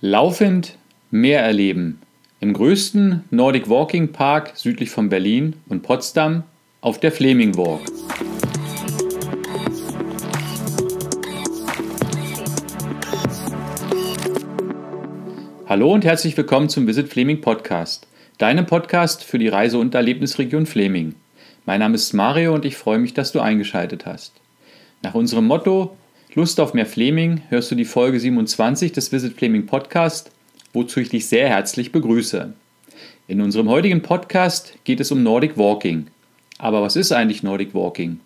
Laufend mehr erleben. Im größten Nordic Walking Park südlich von Berlin und Potsdam auf der Fleming Walk. Hallo und herzlich willkommen zum Visit Fleming Podcast, deinem Podcast für die Reise- und Erlebnisregion Fleming. Mein Name ist Mario und ich freue mich, dass du eingeschaltet hast. Nach unserem Motto Lust auf mehr Fleming hörst du die Folge 27 des Visit Fleming Podcast, wozu ich dich sehr herzlich begrüße. In unserem heutigen Podcast geht es um Nordic Walking. Aber was ist eigentlich Nordic Walking?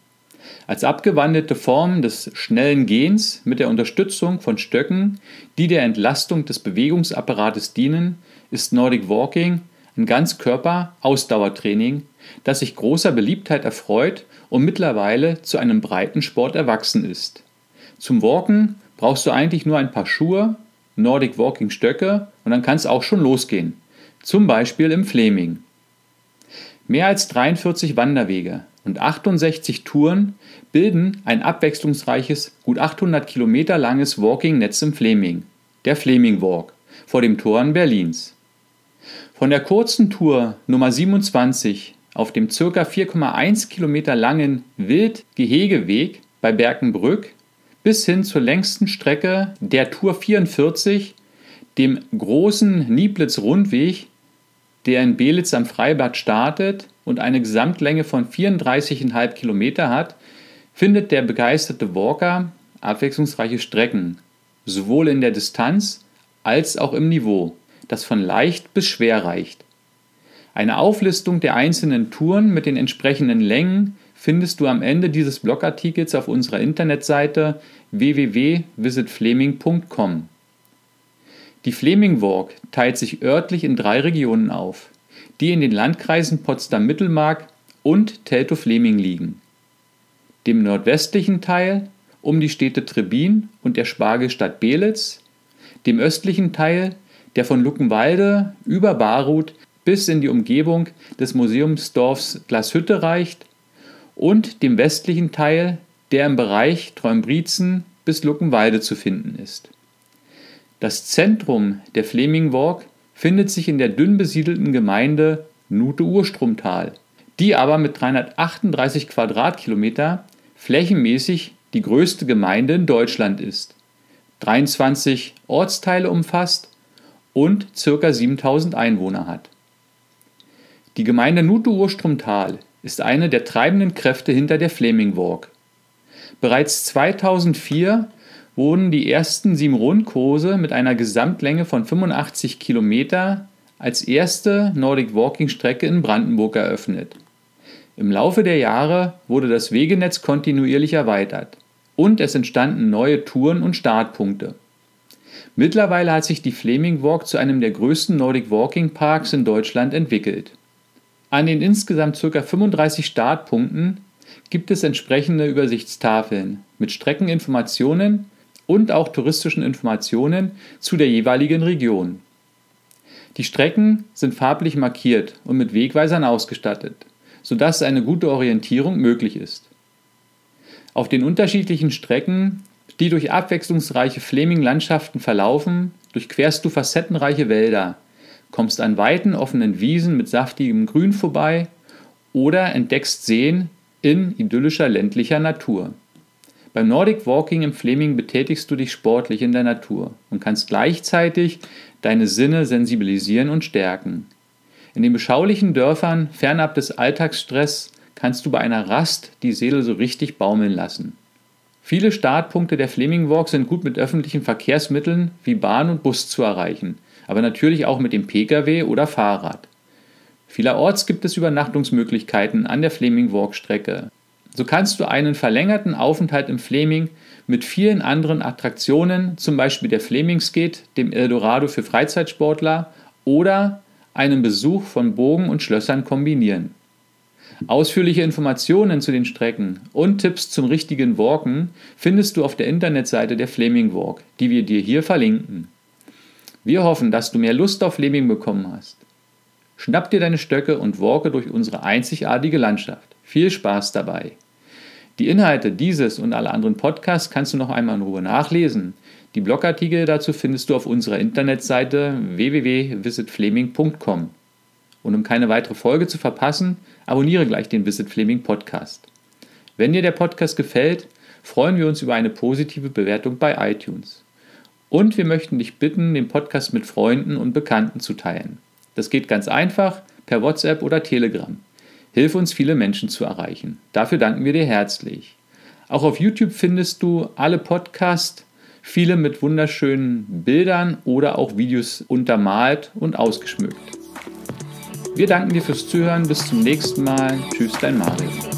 Als abgewandelte Form des schnellen Gehens mit der Unterstützung von Stöcken, die der Entlastung des Bewegungsapparates dienen, ist Nordic Walking ein Ganzkörper-Ausdauertraining, das sich großer Beliebtheit erfreut und mittlerweile zu einem breiten Sport erwachsen ist. Zum Walken brauchst du eigentlich nur ein paar Schuhe, Nordic Walking Stöcke und dann kann es auch schon losgehen. Zum Beispiel im Fleming. Mehr als 43 Wanderwege und 68 Touren bilden ein abwechslungsreiches, gut 800 Kilometer langes Walking-Netz im Fleming, der Fleming Walk, vor dem Toren Berlins. Von der kurzen Tour Nummer 27 auf dem ca. 4,1 Kilometer langen Wild-Gehegeweg bei Berkenbrück bis hin zur längsten Strecke der Tour 44, dem großen Nieblitz-Rundweg, der in Belitz am Freibad startet und eine Gesamtlänge von 34,5 Kilometer hat, findet der begeisterte Walker abwechslungsreiche Strecken, sowohl in der Distanz als auch im Niveau, das von leicht bis schwer reicht. Eine Auflistung der einzelnen Touren mit den entsprechenden Längen findest du am Ende dieses Blogartikels auf unserer Internetseite www.visitfleming.com. Die Fleming Walk teilt sich örtlich in drei Regionen auf, die in den Landkreisen Potsdam-Mittelmark und Teltow-Fleming liegen. Dem nordwestlichen Teil um die Städte Trebin und der Spargelstadt Belitz, dem östlichen Teil, der von Luckenwalde über Barut bis in die Umgebung des Museumsdorfs Glashütte reicht und dem westlichen Teil, der im Bereich Treumbrezen bis Luckenwalde zu finden ist. Das Zentrum der Fleming Walk findet sich in der dünn besiedelten Gemeinde Nute-Urstromtal, die aber mit 338 Quadratkilometer flächenmäßig die größte Gemeinde in Deutschland ist, 23 Ortsteile umfasst und ca. 7000 Einwohner hat. Die Gemeinde Nute-Urstromtal ist eine der treibenden Kräfte hinter der Fleming Walk. Bereits 2004 wurden die ersten sieben Rundkurse mit einer Gesamtlänge von 85 Kilometer als erste Nordic Walking Strecke in Brandenburg eröffnet. Im Laufe der Jahre wurde das Wegenetz kontinuierlich erweitert und es entstanden neue Touren und Startpunkte. Mittlerweile hat sich die Fleming Walk zu einem der größten Nordic Walking Parks in Deutschland entwickelt. An den insgesamt ca. 35 Startpunkten gibt es entsprechende Übersichtstafeln mit Streckeninformationen und auch touristischen Informationen zu der jeweiligen Region. Die Strecken sind farblich markiert und mit Wegweisern ausgestattet, sodass eine gute Orientierung möglich ist. Auf den unterschiedlichen Strecken, die durch abwechslungsreiche Fleming-Landschaften verlaufen, durchquerst du facettenreiche Wälder, kommst an weiten offenen Wiesen mit saftigem Grün vorbei oder entdeckst Seen in idyllischer ländlicher Natur. Beim Nordic Walking im Fleming betätigst du dich sportlich in der Natur und kannst gleichzeitig deine Sinne sensibilisieren und stärken. In den beschaulichen Dörfern, fernab des Alltagsstress, kannst du bei einer Rast die Seele so richtig baumeln lassen. Viele Startpunkte der Fleming Walk sind gut mit öffentlichen Verkehrsmitteln wie Bahn und Bus zu erreichen aber natürlich auch mit dem Pkw oder Fahrrad. Vielerorts gibt es Übernachtungsmöglichkeiten an der Fleming Walk Strecke. So kannst du einen verlängerten Aufenthalt im Fleming mit vielen anderen Attraktionen, zum Beispiel der Flemingskate, dem Eldorado für Freizeitsportler oder einen Besuch von Bogen und Schlössern kombinieren. Ausführliche Informationen zu den Strecken und Tipps zum richtigen Walken findest du auf der Internetseite der Fleming Walk, die wir dir hier verlinken. Wir hoffen, dass du mehr Lust auf Fleming bekommen hast. Schnapp dir deine Stöcke und walke durch unsere einzigartige Landschaft. Viel Spaß dabei. Die Inhalte dieses und aller anderen Podcasts kannst du noch einmal in Ruhe nachlesen. Die Blogartikel dazu findest du auf unserer Internetseite www.visitfleming.com. Und um keine weitere Folge zu verpassen, abonniere gleich den Visit Fleming Podcast. Wenn dir der Podcast gefällt, freuen wir uns über eine positive Bewertung bei iTunes. Und wir möchten dich bitten, den Podcast mit Freunden und Bekannten zu teilen. Das geht ganz einfach per WhatsApp oder Telegram. Hilf uns, viele Menschen zu erreichen. Dafür danken wir dir herzlich. Auch auf YouTube findest du alle Podcasts, viele mit wunderschönen Bildern oder auch Videos untermalt und ausgeschmückt. Wir danken dir fürs Zuhören. Bis zum nächsten Mal. Tschüss, dein Mario.